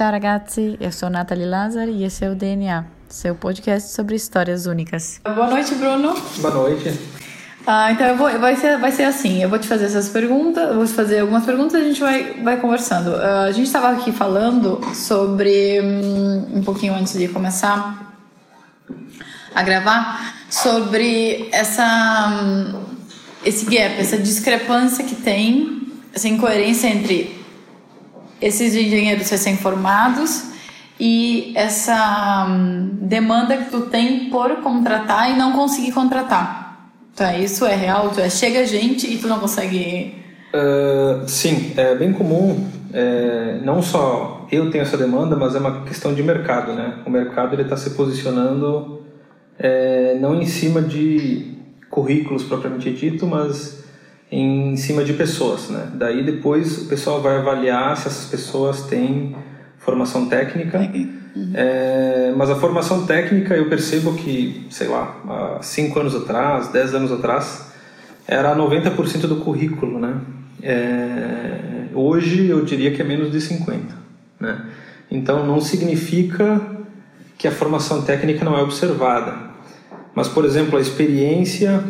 Ciao ragazzi, eu sou Nathalie Lazari e esse é o DNA, seu podcast sobre histórias únicas. Boa noite, Bruno. Boa noite. Ah, então vou, vai, ser, vai ser assim, eu vou te fazer essas perguntas, eu vou te fazer algumas perguntas e a gente vai, vai conversando. Uh, a gente estava aqui falando sobre, um, um pouquinho antes de começar a gravar, sobre essa, um, esse gap, essa discrepância que tem, essa incoerência entre esses engenheiros recém-formados e essa um, demanda que tu tem por contratar e não conseguir contratar. Tá, isso é real? Tu é, chega gente e tu não consegue. Uh, sim, é bem comum. É, não só eu tenho essa demanda, mas é uma questão de mercado, né? O mercado ele está se posicionando é, não em cima de currículos propriamente dito, mas em cima de pessoas, né? Daí depois o pessoal vai avaliar se essas pessoas têm formação técnica. Uhum. É, mas a formação técnica eu percebo que, sei lá, há 5 anos atrás, 10 anos atrás, era 90% do currículo, né? É, hoje eu diria que é menos de 50%, né? Então não significa que a formação técnica não é observada. Mas, por exemplo, a experiência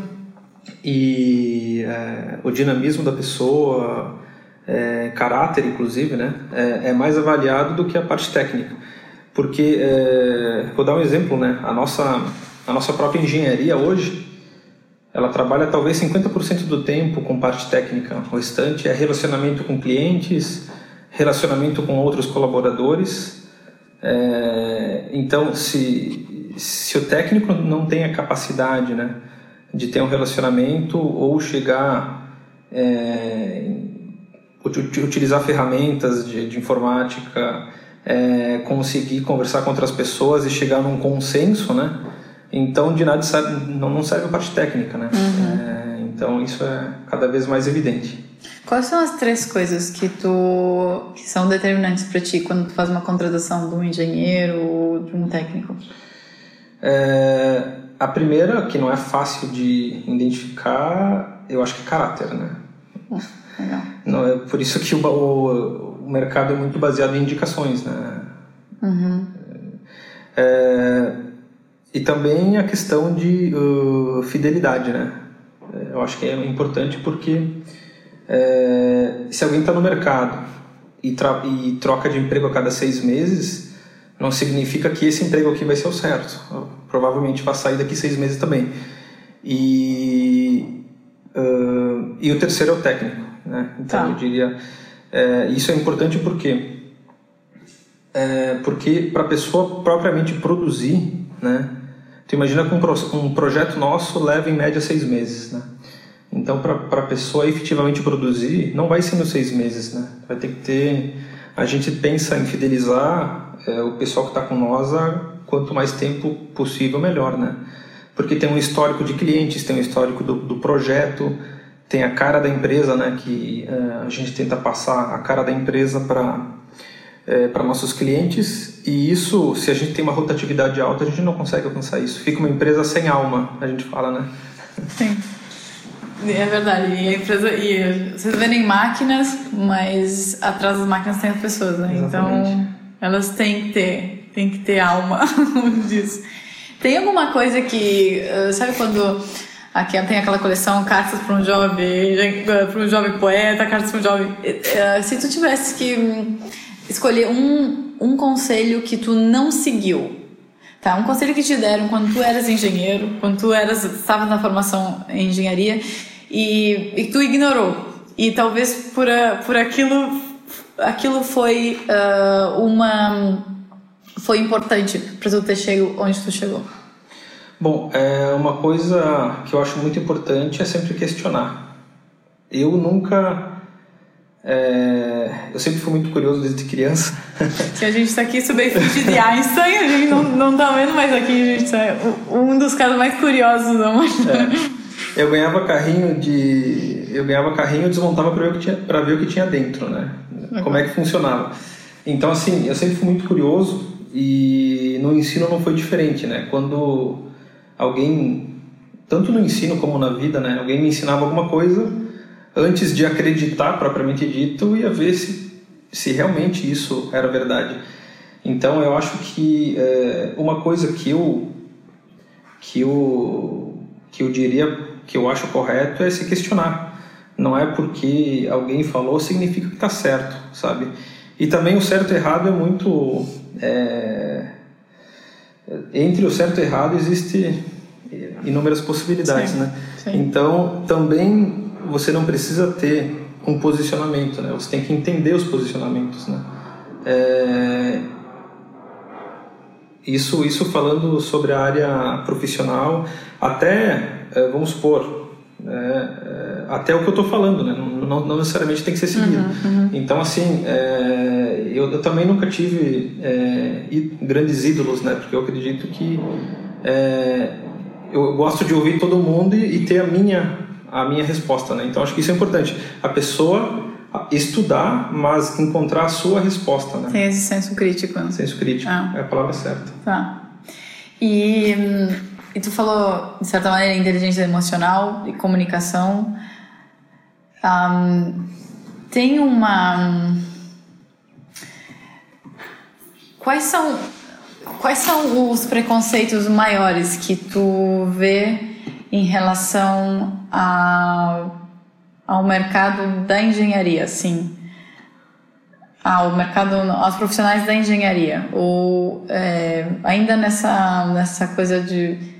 e é, o dinamismo da pessoa, é, caráter inclusive, né, é, é, mais avaliado do que a parte técnica. Porque, é, vou dar um exemplo, né, a nossa, a nossa própria engenharia hoje, ela trabalha talvez 50% do tempo com parte técnica, o restante é relacionamento com clientes, relacionamento com outros colaboradores. É, então, se, se o técnico não tem a capacidade, né, de ter um relacionamento ou chegar é, utilizar ferramentas de, de informática é, conseguir conversar com outras pessoas e chegar num consenso né então de nada serve, não, não serve a parte técnica né uhum. é, então isso é cada vez mais evidente Quais são as três coisas que tu que são determinantes para ti quando tu faz uma contratação de um engenheiro ou de um técnico? É, a primeira, que não é fácil de identificar, eu acho que é caráter, né? Legal. Não, é por isso que o, o, o mercado é muito baseado em indicações, né? Uhum. É, e também a questão de uh, fidelidade, né? É, eu acho que é importante porque é, se alguém está no mercado e, e troca de emprego a cada seis meses, não significa que esse emprego aqui vai ser o certo. Eu provavelmente vai sair daqui seis meses também. E, uh, e o terceiro é o técnico. Né? Então tá. eu diria. É, isso é importante porque é, porque para a pessoa propriamente produzir, né? Tu imagina que um, um projeto nosso leva em média seis meses, né? Então para a pessoa efetivamente produzir, não vai ser nos seis meses, né? Vai ter que ter. A gente pensa em fidelizar é, o pessoal que está com nós, quanto mais tempo possível, melhor, né? Porque tem um histórico de clientes, tem um histórico do, do projeto, tem a cara da empresa, né? Que é, a gente tenta passar a cara da empresa para é, para nossos clientes e isso, se a gente tem uma rotatividade alta, a gente não consegue alcançar isso. Fica uma empresa sem alma, a gente fala, né? Sim. É verdade. E a empresa. E vocês vendem máquinas, mas atrás das máquinas tem as pessoas, né? Exatamente. Então elas têm que ter, têm que ter alma. Tem alguma coisa que, eh, sabe quando aqui tem aquela coleção cartas para um jovem, para um jovem poeta, cartas para um jovem. Eh, eh, se tu tivesse que escolher um, um conselho que tu não seguiu, tá? Um conselho que te deram quando tu eras engenheiro, quando tu eras estava na formação em engenharia e, e tu ignorou e talvez por, a, por aquilo aquilo foi uh, uma foi importante para tu ter chegado onde tu chegou? Bom, é uma coisa que eu acho muito importante é sempre questionar. Eu nunca é, eu sempre fui muito curioso desde criança. Que a gente está aqui sob a de Einstein, a gente não, não tá vendo, mas aqui a gente está um dos caras mais curiosos da humanidade. É, eu ganhava carrinho de. Eu ganhava carrinho e desmontava para ver, o que tinha, ver o que tinha dentro, né? uhum. como é que funcionava. Então, assim, eu sempre fui muito curioso e no ensino não foi diferente, né? Quando alguém, tanto no ensino como na vida, né? Alguém me ensinava alguma coisa, antes de acreditar propriamente dito, eu ia ver se se realmente isso era verdade. Então eu acho que é, uma coisa que eu que eu que eu diria que eu acho correto é se questionar. Não é porque alguém falou significa que está certo, sabe? E também o certo e errado é muito é, entre o certo e errado existe inúmeras possibilidades, sim, né? Sim. Então também você não precisa ter um posicionamento, né? Você tem que entender os posicionamentos, né? É, isso, isso falando sobre a área profissional, até, vamos supor, é, até o que eu estou falando, né? Não, não, necessariamente tem que ser seguido. Uhum, uhum. Então, assim, é, eu, eu, também nunca tive é, grandes ídolos, né? Porque eu acredito que eu gosto de ouvir todo mundo e, e ter a minha a minha resposta, né? Então acho que isso é importante. A pessoa estudar, mas encontrar a sua resposta, né? Tem esse senso crítico. Né? Senso crítico, ah. é a palavra certa. Tá. E, e tu falou, de certa maneira, inteligência emocional e comunicação. Um, tem uma... Quais são, quais são os preconceitos maiores que tu vê em relação a, ao mercado da engenharia, sim. Ao mercado, aos profissionais da engenharia. Ou é, ainda nessa, nessa coisa de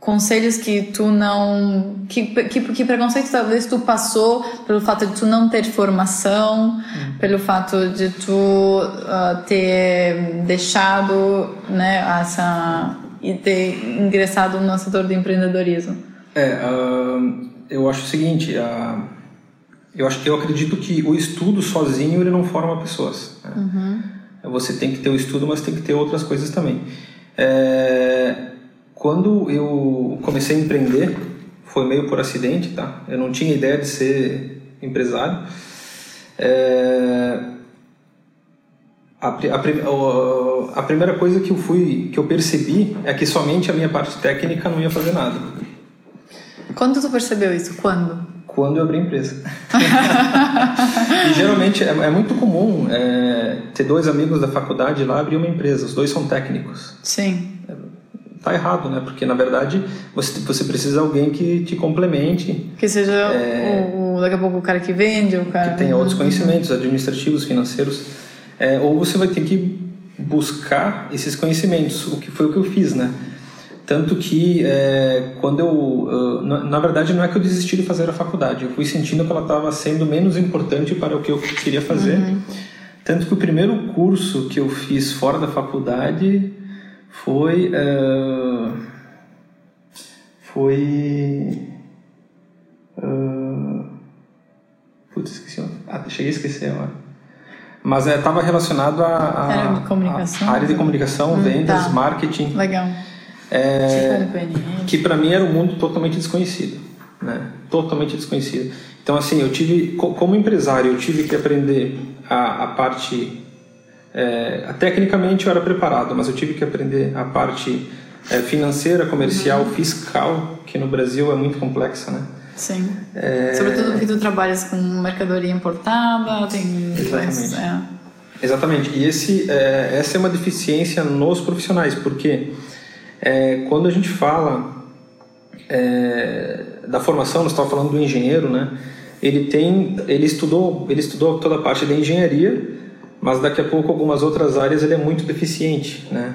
conselhos que tu não. Que, que, que preconceito talvez tu passou pelo fato de tu não ter formação, uhum. pelo fato de tu uh, ter deixado né, essa e ter ingressado no setor do empreendedorismo? É, uh, eu acho o seguinte, uh, eu acho eu acredito que o estudo sozinho ele não forma pessoas. Né? Uhum. Você tem que ter o estudo, mas tem que ter outras coisas também. É, quando eu comecei a empreender, foi meio por acidente, tá? Eu não tinha ideia de ser empresário. É, a, a, a, primeira coisa que eu fui que eu percebi é que somente a minha parte técnica não ia fazer nada. Quando tu percebeu isso? Quando? Quando eu abri a empresa. e geralmente é, é muito comum é, ter dois amigos da faculdade lá abrir uma empresa. Os dois são técnicos. Sim. Tá errado, né? Porque na verdade você, você precisa de alguém que te complemente. Que seja é, o, daqui a pouco o cara que vende, o cara que tenha outros conhecimentos administrativos, financeiros é, ou você vai ter que buscar esses conhecimentos, o que foi o que eu fiz, né? Tanto que é, quando eu. na, na, verdade, não é que eu desisti de fazer a faculdade, eu fui sentindo que ela estava sendo menos importante para o que eu queria fazer. Uhum. Tanto que o primeiro curso que eu fiz fora da faculdade foi. Uh, foi. Uh, putz, esqueci. Ah, cheguei a esquecer agora mas estava é, relacionado à área de comunicação, área de comunicação hum, vendas, tá. marketing. Legal. É, que para mim era um mundo totalmente desconhecido, né? Totalmente desconhecido. Então assim, eu tive, como empresário, eu tive que aprender a, a parte é, tecnicamente eu era preparado, mas eu tive que aprender a parte é, financeira, comercial, uhum. fiscal, que no Brasil é muito complexa, né? Sim. É... Sobretudo porque tu trabalhas com mercadoria importada, tem. Exatamente. É. Exatamente. E esse, é, essa é uma deficiência nos profissionais, porque é, quando a gente fala é, da formação, nós estávamos falando do engenheiro, né? Ele tem, ele estudou, ele estudou toda a parte da engenharia, mas daqui a pouco algumas outras áreas ele é muito deficiente, né?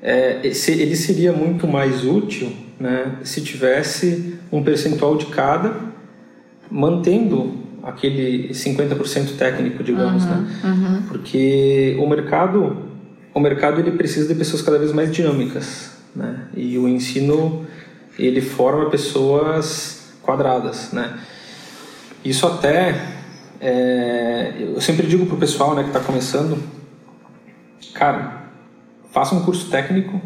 É, ele seria muito mais útil né, se tivesse um percentual de cada, mantendo aquele 50% técnico, digamos, uhum, né? Uhum. Porque o mercado, o mercado ele precisa de pessoas cada vez mais dinâmicas, né? E o ensino ele forma pessoas quadradas, né? Isso até é, eu sempre digo pro pessoal, né, que está começando, cara, faça um curso técnico,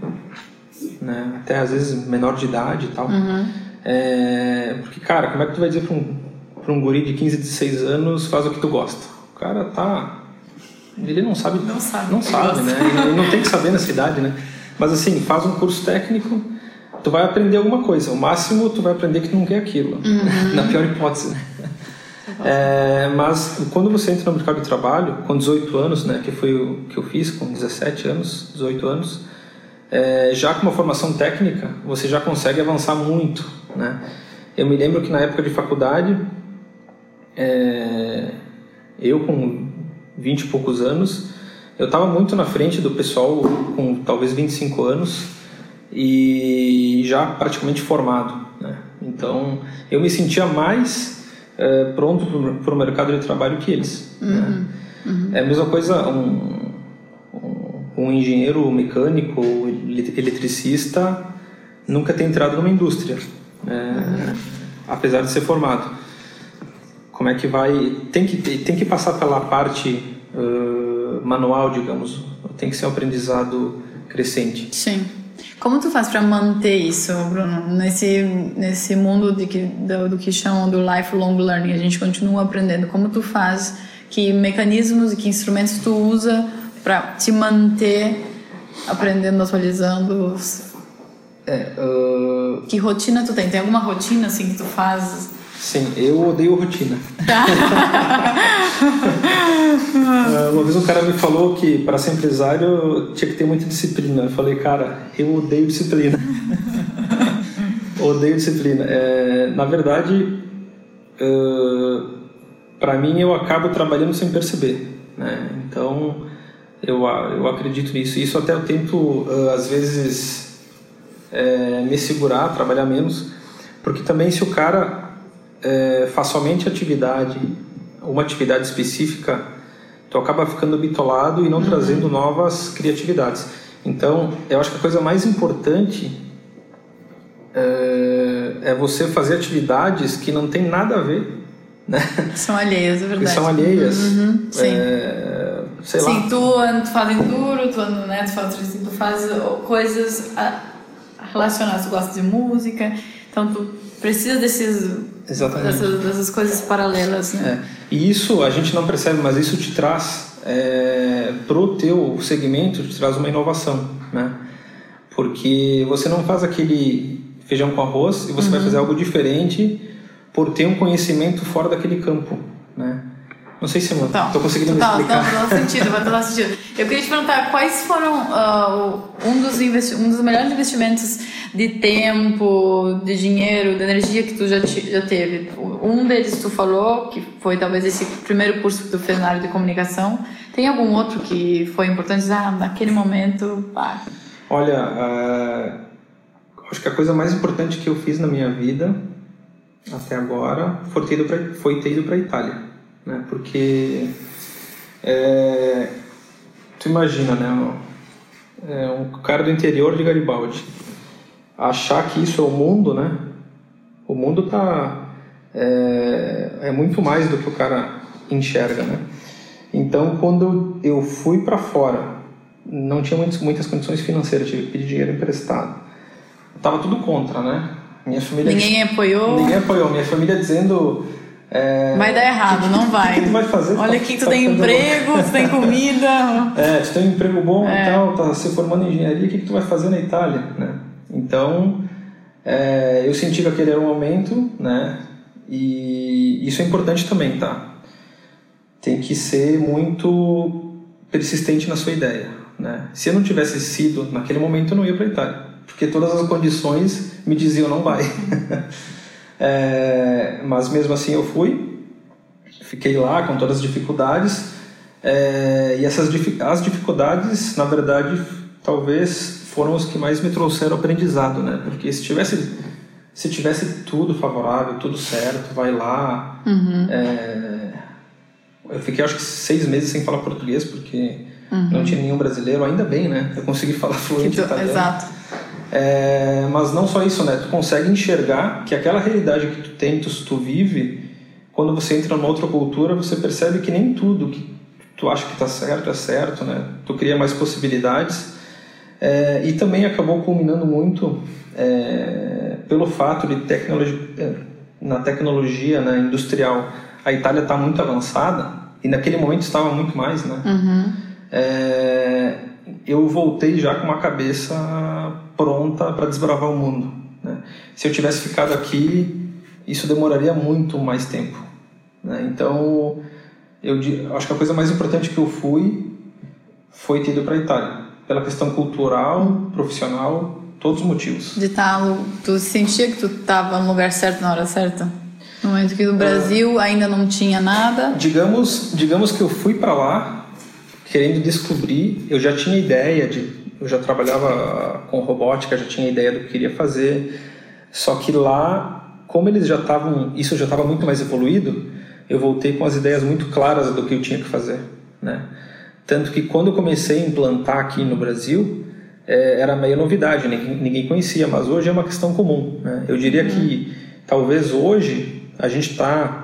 né? Até às vezes menor de idade e tal. Uhum. É, porque, cara, como é que tu vai dizer para um, pra um guri de 15, 16 anos faz o que tu gosta? O cara tá. Ele não sabe. Não sabe. Não sabe, né? Ele não tem que saber nessa idade, né? Mas assim, faz um curso técnico, tu vai aprender alguma coisa. O máximo tu vai aprender que tu não quer aquilo. Uhum. Na pior hipótese, né? É, mas quando você entra no mercado de trabalho, com 18 anos, né, que foi o que eu fiz, com 17 anos, 18 anos, é, já com uma formação técnica, você já consegue avançar muito. Né? Eu me lembro que na época de faculdade, é, eu com 20 e poucos anos, eu estava muito na frente do pessoal com talvez 25 anos e já praticamente formado. Né? Então, eu me sentia mais é, pronto para o mercado de trabalho que eles. Uhum, né? uhum. É a mesma coisa, um, um, um engenheiro mecânico, eletricista, nunca ter entrado numa indústria, é, uhum. apesar de ser formado. Como é que vai... Tem que, tem que passar pela parte uh, manual, digamos. Tem que ser um aprendizado crescente. Sim. Como tu faz para manter isso, Bruno? Nesse, nesse mundo de que, do, do, que chamam do lifelong learning, a gente continua aprendendo. Como tu faz? Que mecanismos e que instrumentos tu usa para te manter aprendendo, atualizando? É, uh... Que rotina tu tem? Tem alguma rotina assim que tu faz? Sim, eu odeio rotina. Ah, uma vez um cara me falou que para ser empresário tinha que ter muita disciplina. Eu falei, cara, eu odeio disciplina. odeio disciplina. É, na verdade, uh, para mim eu acabo trabalhando sem perceber. Né? Então, eu, eu acredito nisso. Isso até eu tento, uh, às vezes, é, me segurar, trabalhar menos, porque também se o cara é, faz somente atividade, uma atividade específica, tu acaba ficando bitolado e não uhum. trazendo novas criatividades. Então, eu acho que a coisa mais importante é, é você fazer atividades que não tem nada a ver né? São alheias, é verdade. Que são alheias. Uhum, sim. É, sei sim, lá. tu, tu faz enduro, tu, né, tu faz, tu faz coisas relacionadas, tu gosta de música, então tu precisa desses, dessas, dessas, coisas paralelas, né? É. E isso a gente não percebe, mas isso te traz é, pro teu segmento, te traz uma inovação, né? Porque você não faz aquele feijão com arroz e você uhum. vai fazer algo diferente por ter um conhecimento fora daquele campo? Não sei se estou então, conseguindo total, me explicar. Não sentido, vai dar sentido. Eu queria te perguntar quais foram uh, um, dos um dos melhores investimentos de tempo, de dinheiro, de energia que tu já, já teve. Um deles tu falou, que foi talvez esse primeiro curso que tu fez na área de comunicação. Tem algum outro que foi importante? Ah, naquele momento, pá. Olha, uh, acho que a coisa mais importante que eu fiz na minha vida até agora foi ter ido para Itália né? Porque é, tu imagina, né? É um cara do interior de Garibaldi achar que isso é o mundo, né? O mundo tá é, é muito mais do que o cara enxerga, né? Então, quando eu fui para fora, não tinha muitas, muitas condições financeiras, tive que pedir dinheiro emprestado. Tava tudo contra, né? Minha família ninguém apoiou. Ninguém apoiou. Minha família dizendo é, vai dar errado, que, não vai. O que, tu vai fazer? Olha aqui, tu tá tem emprego, tu tem comida. É, tu tem um emprego bom é. e tal, tá se formando em engenharia, o que, que tu vai fazer na Itália, né? Então, é, eu senti que aquele era o momento, né? E isso é importante também, tá? Tem que ser muito persistente na sua ideia, né? Se eu não tivesse sido naquele momento, eu não ia para Itália, porque todas as condições me diziam não vai. É, mas mesmo assim eu fui, fiquei lá com todas as dificuldades. É, e essas as dificuldades, na verdade, talvez foram os que mais me trouxeram aprendizado, né? Porque se tivesse se tivesse tudo favorável, tudo certo, vai lá. Uhum. É, eu fiquei acho que seis meses sem falar português porque uhum. não tinha nenhum brasileiro. Ainda bem, né? Eu consegui falar fluente italiano. Exato. É, mas não só isso, né? Tu consegue enxergar que aquela realidade que tu tem, tu, tu vive, quando você entra numa outra cultura, você percebe que nem tudo que tu acha que está certo é certo, né? Tu cria mais possibilidades. É, e também acabou culminando muito é, pelo fato de tecnologia, é, na tecnologia né, industrial, a Itália está muito avançada e naquele momento estava muito mais, né? Uhum. É, eu voltei já com uma cabeça pronta para desbravar o mundo. Né? Se eu tivesse ficado aqui, isso demoraria muito mais tempo. Né? Então, eu acho que a coisa mais importante que eu fui foi ter ido para a Itália, pela questão cultural, profissional, todos os motivos. De estar, tá tu sentia que tu estava no lugar certo na hora certa? No momento que no Brasil é, ainda não tinha nada. Digamos, digamos que eu fui para lá querendo descobrir, eu já tinha ideia de eu já trabalhava com robótica, já tinha ideia do que queria fazer. Só que lá, como eles já estavam, isso já estava muito mais evoluído, eu voltei com as ideias muito claras do que eu tinha que fazer, né? Tanto que quando eu comecei a implantar aqui no Brasil, é, era meio novidade, ninguém, ninguém, conhecia, mas hoje é uma questão comum. Né? Eu diria que talvez hoje a gente está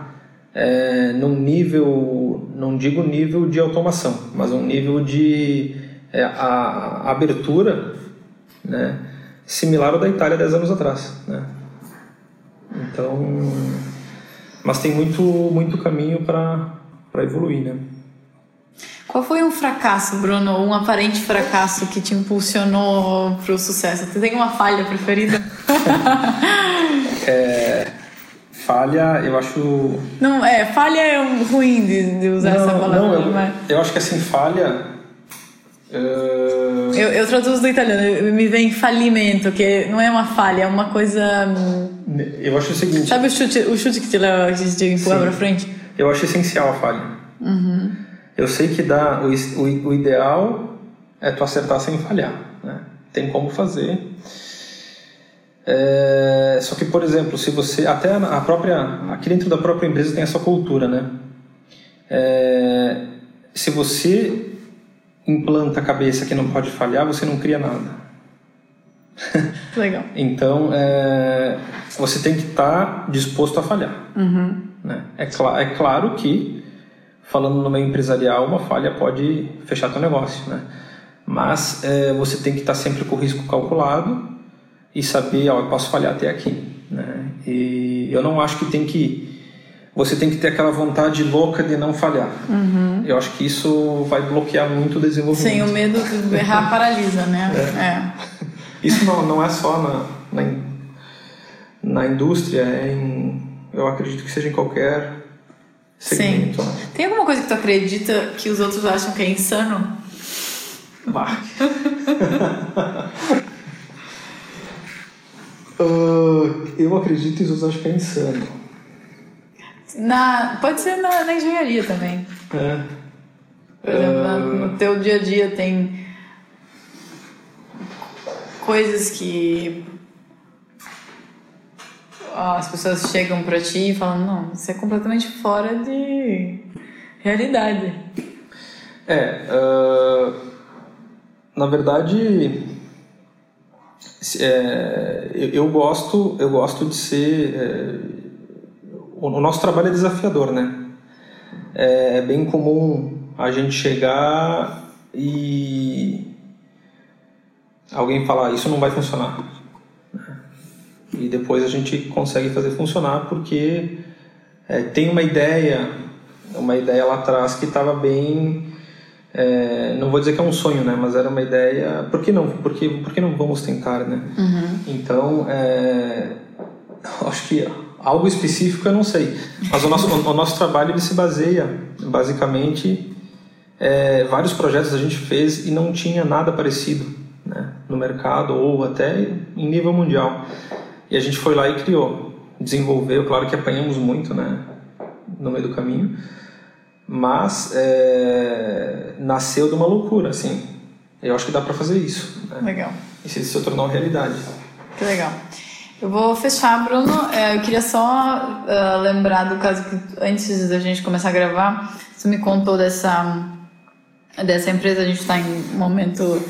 é, num nível, não digo nível de automação, mas um nível de é, a, a, abertura né, similar ao da Itália 10 anos atrás. Né? Então, mas tem muito, muito caminho para evoluir. Né? Qual foi um fracasso, Bruno, um aparente fracasso que te impulsionou para o sucesso? Você tem uma falha preferida? é, falha, eu acho. Não, é, falha é ruim de, de usar não, essa palavra. Não, eu, mas... eu acho que assim, falha Uh... Eu, eu traduzo do italiano, me vem falimento, que não é uma falha, é uma coisa. Hum, eu acho o seguinte. Sabe o chute, o chute que te leva que te empurra pra frente? Eu acho essencial a falha. Uhum. Eu sei que dá, o, o, o, ideal é tu acertar sem falhar. Né? Tem como fazer. É, só que, por exemplo, se você. Até a própria. Aqui dentro da própria empresa tem essa cultura, né? É, se você implanta a cabeça que não pode falhar, você não cria nada. Legal. então, é, você tem que estar tá disposto a falhar. Uhum. Né? É, cl é claro que, falando no meio empresarial, uma falha pode fechar teu negócio, né? Mas é, você tem que estar tá sempre com o risco calculado e saber, ó, eu posso falhar até aqui, né? E eu não acho que tem que você tem que ter aquela vontade louca de não falhar. Uhum. Eu acho que isso vai bloquear muito o desenvolvimento. Sem o medo de errar paralisa, né? É. é. Isso não, não é só na, na, na indústria, é em, eu acredito que seja em qualquer segmento. Sim. Tem alguma coisa que tu acredita que os outros acham que é insano? Bah. uh, eu acredito os outros acham que é insano. Na, pode ser na, na engenharia também. É. Por exemplo, uh... no teu dia a dia tem coisas que as pessoas chegam para ti e falam não, isso é completamente fora de realidade. É, uh, na verdade, é, eu, eu, gosto, eu gosto de ser é, o nosso trabalho é desafiador, né? É, é bem comum a gente chegar e alguém falar isso não vai funcionar. E depois a gente consegue fazer funcionar porque é, tem uma ideia, uma ideia lá atrás que estava bem, é, não vou dizer que é um sonho, né? Mas era uma ideia. Por que não? Por que, por que não vamos tentar, né? Uhum. Então, é, acho que algo específico eu não sei. Mas o nosso, o, nosso trabalho ele se baseia, basicamente, é, vários projetos a gente fez e não tinha nada parecido né, no mercado ou até em nível mundial. E a gente foi lá e criou, desenvolveu. Claro que apanhamos muito né, no meio do caminho, mas é, nasceu de uma loucura, assim. Eu acho que dá para fazer isso. Né? Legal. E se isso se tornou realidade. Que legal. Eu vou fechar, Bruno. É, eu queria só uh, lembrar do caso que antes da gente começar a gravar, você me contou dessa, dessa empresa. A gente está em um momento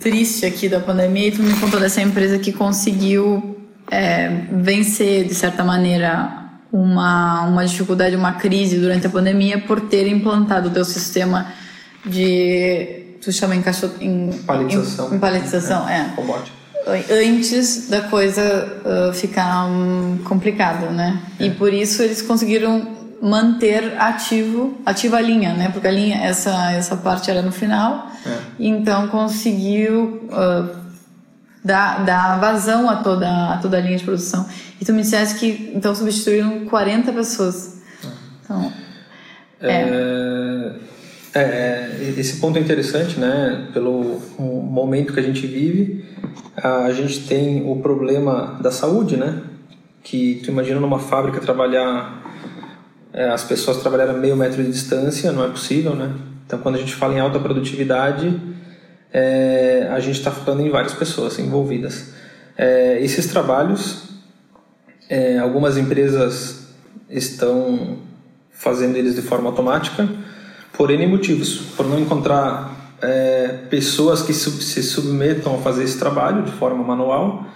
triste aqui da pandemia e tu me contou dessa empresa que conseguiu é, vencer, de certa maneira, uma, uma dificuldade, uma crise durante a pandemia por ter implantado o teu sistema de. Tu chama em, caixo, em, paletização. Em, em paletização, é. é. Antes da coisa uh, ficar um, complicada, né? É. E por isso eles conseguiram manter ativo, ativa a linha, né? Porque a linha, essa, essa parte era no final, é. então conseguiu uh, dar, dar vazão a toda, a toda a linha de produção. E tu me disseste que então substituíram 40 pessoas. É. Então, é. É, é, esse ponto é interessante, né? Pelo momento que a gente vive, a gente tem o problema da saúde, né? Que tu imagina numa fábrica trabalhar, é, as pessoas trabalharem a meio metro de distância, não é possível, né? Então, quando a gente fala em alta produtividade, é, a gente está falando em várias pessoas envolvidas. É, esses trabalhos, é, algumas empresas estão fazendo eles de forma automática, por N motivos. Por não encontrar é, pessoas que sub se submetam a fazer esse trabalho de forma manual,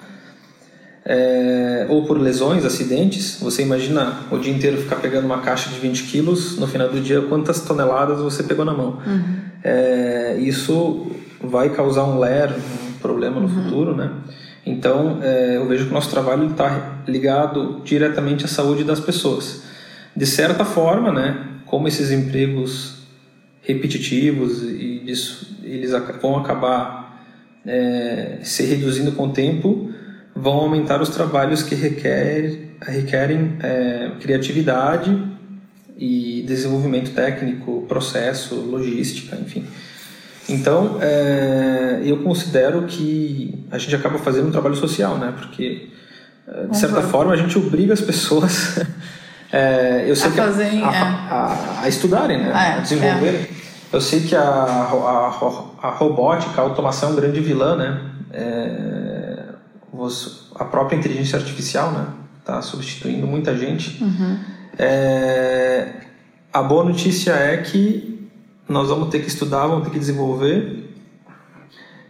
é, ou por lesões, acidentes. Você imagina o dia inteiro ficar pegando uma caixa de 20 quilos, no final do dia, quantas toneladas você pegou na mão. Uhum. É, isso vai causar um ler, um problema no uhum. futuro, né? Então, é, eu vejo que o nosso trabalho está ligado diretamente à saúde das pessoas. De certa forma, né, como esses empregos repetitivos e disso, eles vão acabar é, se reduzindo com o tempo, vão aumentar os trabalhos que requer, requerem é, criatividade e desenvolvimento técnico, processo, logística, enfim. Então, é, eu considero que a gente acaba fazendo um trabalho social, né? Porque, é, de certa forma, a gente obriga as pessoas é, eu sei a, que a, a, é. a, a, estudarem, né? É, a desenvolverem. Eu sei que a, a, robótica, a automação é um grande vilã, né? É, a própria inteligência artificial, né? Está substituindo muita gente. Uhum. É, a boa notícia é que nós vamos ter que estudar, vamos ter que desenvolver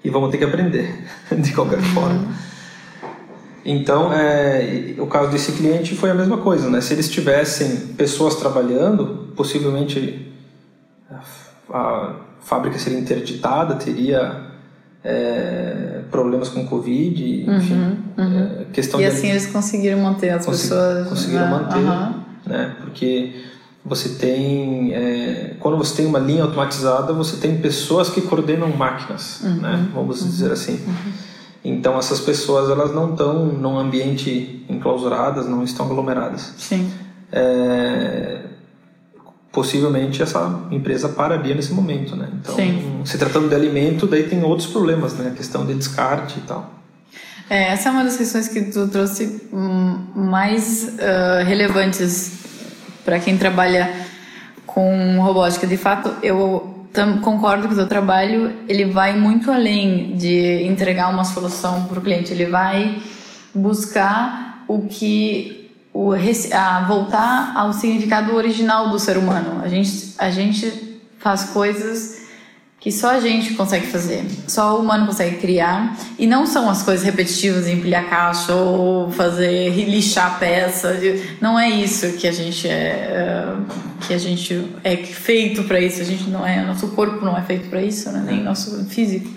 e vamos ter que aprender de qualquer uhum. forma. Então, é, o caso desse cliente foi a mesma coisa, né? Se eles tivessem pessoas trabalhando, possivelmente a fábrica seria interditada, teria é, problemas com Covid, enfim. Uhum, uhum. É, questão e assim eles conseguiram manter as pessoas. Conseguiram né? manter, uhum. né? Porque você tem é, quando você tem uma linha automatizada, você tem pessoas que coordenam máquinas, uhum, né? Vamos dizer uhum, assim. Uhum. Então essas pessoas elas não estão num ambiente enclausuradas, não estão aglomeradas. Sim. É, possivelmente essa empresa pararia nesse momento, né? Então, Sim. se tratando de alimento, daí tem outros problemas, né? A questão de descarte e tal. É, essa é uma das questões que tu trouxe hum, mais uh, relevantes para quem trabalha com robótica. De fato, eu concordo que o teu trabalho ele vai muito além de entregar uma solução para o cliente. Ele vai buscar o que o, a voltar ao significado original do ser humano. A gente, a gente faz coisas que só a gente consegue fazer, só o humano consegue criar, e não são as coisas repetitivas, empilhar caixa ou fazer lixar peça, não é isso que a gente é, é que a gente é feito para isso, a gente não é, nosso corpo não é feito para isso, né? nem nosso físico.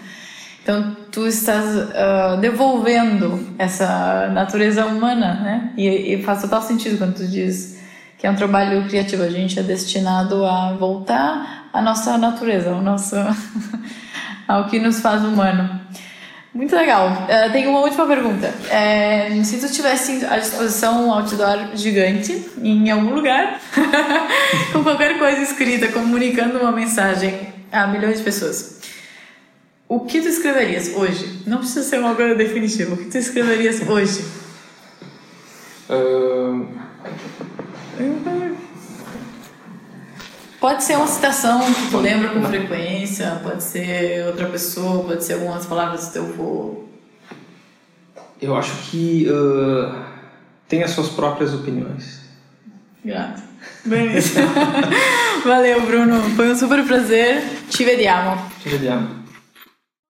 Então, tu estás uh, devolvendo essa natureza humana, né? E, e, faz total sentido quando tu diz que é um trabalho criativo. A gente é destinado a voltar à nossa natureza, ao nosso, ao que nos faz humano. Muito legal. Uh, tenho uma última pergunta. É, se tu tivesse à disposição um outdoor gigante em algum lugar, com qualquer coisa escrita, comunicando uma mensagem a milhões de pessoas, o que tu escreverias hoje? Não precisa ser uma coisa definitiva. O que tu escreverias hoje? Uh... Pode ser uma citação que tu lembra com frequência, pode ser outra pessoa, pode ser algumas palavras do teu avô. Eu acho que uh, tem as suas próprias opiniões. Grato. Bem isso. Valeu, Bruno. Foi um super prazer. Te vediamo. Te vediamo.